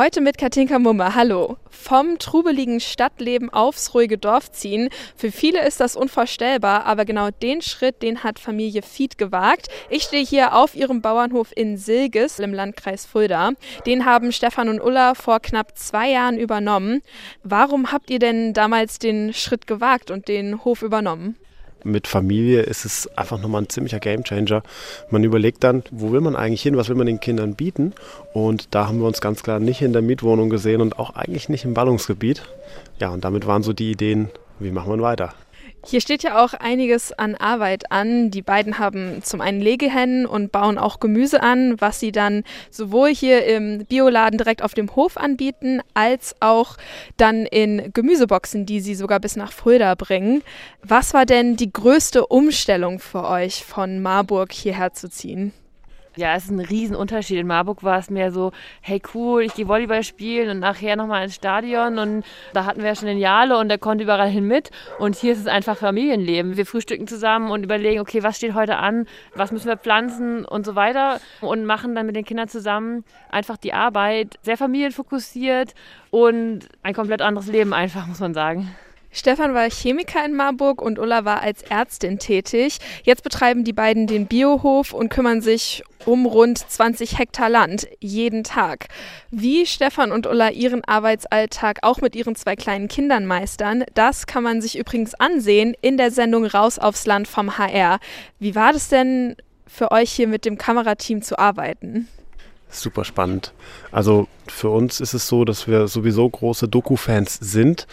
Heute mit Katinka Mumme. Hallo. Vom trubeligen Stadtleben aufs ruhige Dorf ziehen. Für viele ist das unvorstellbar, aber genau den Schritt, den hat Familie Fied gewagt. Ich stehe hier auf ihrem Bauernhof in Silges im Landkreis Fulda. Den haben Stefan und Ulla vor knapp zwei Jahren übernommen. Warum habt ihr denn damals den Schritt gewagt und den Hof übernommen? Mit Familie ist es einfach nochmal ein ziemlicher Gamechanger. Man überlegt dann, wo will man eigentlich hin, was will man den Kindern bieten. Und da haben wir uns ganz klar nicht in der Mietwohnung gesehen und auch eigentlich nicht im Ballungsgebiet. Ja, und damit waren so die Ideen, wie machen wir weiter. Hier steht ja auch einiges an Arbeit an. Die beiden haben zum einen Legehennen und bauen auch Gemüse an, was sie dann sowohl hier im Bioladen direkt auf dem Hof anbieten, als auch dann in Gemüseboxen, die sie sogar bis nach Fulda bringen. Was war denn die größte Umstellung für euch, von Marburg hierher zu ziehen? Ja, es ist ein Riesenunterschied. In Marburg war es mehr so, hey cool, ich gehe Volleyball spielen und nachher nochmal ins Stadion und da hatten wir ja schon den Jale und der konnte überall hin mit. Und hier ist es einfach Familienleben. Wir frühstücken zusammen und überlegen, okay, was steht heute an, was müssen wir pflanzen und so weiter und machen dann mit den Kindern zusammen einfach die Arbeit sehr familienfokussiert und ein komplett anderes Leben einfach, muss man sagen. Stefan war Chemiker in Marburg und Ulla war als Ärztin tätig. Jetzt betreiben die beiden den Biohof und kümmern sich um rund 20 Hektar Land jeden Tag. Wie Stefan und Ulla ihren Arbeitsalltag auch mit ihren zwei kleinen Kindern meistern, das kann man sich übrigens ansehen in der Sendung Raus aufs Land vom HR. Wie war das denn für euch hier mit dem Kamerateam zu arbeiten? Super spannend. Also für uns ist es so, dass wir sowieso große Doku-Fans sind.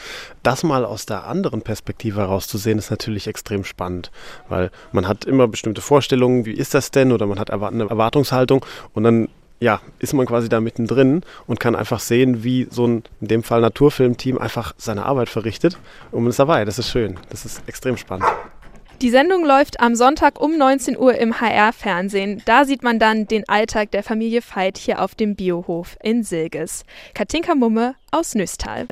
Das mal aus der anderen Perspektive herauszusehen, ist natürlich extrem spannend, weil man hat immer bestimmte Vorstellungen, wie ist das denn, oder man hat eine Erwartungshaltung und dann ja, ist man quasi da mittendrin und kann einfach sehen, wie so ein, in dem Fall Naturfilmteam einfach seine Arbeit verrichtet und man ist dabei. Das ist schön. Das ist extrem spannend. Die Sendung läuft am Sonntag um 19 Uhr im HR-Fernsehen. Da sieht man dann den Alltag der Familie Veit hier auf dem Biohof in Silges. Katinka Mumme aus Nüstal.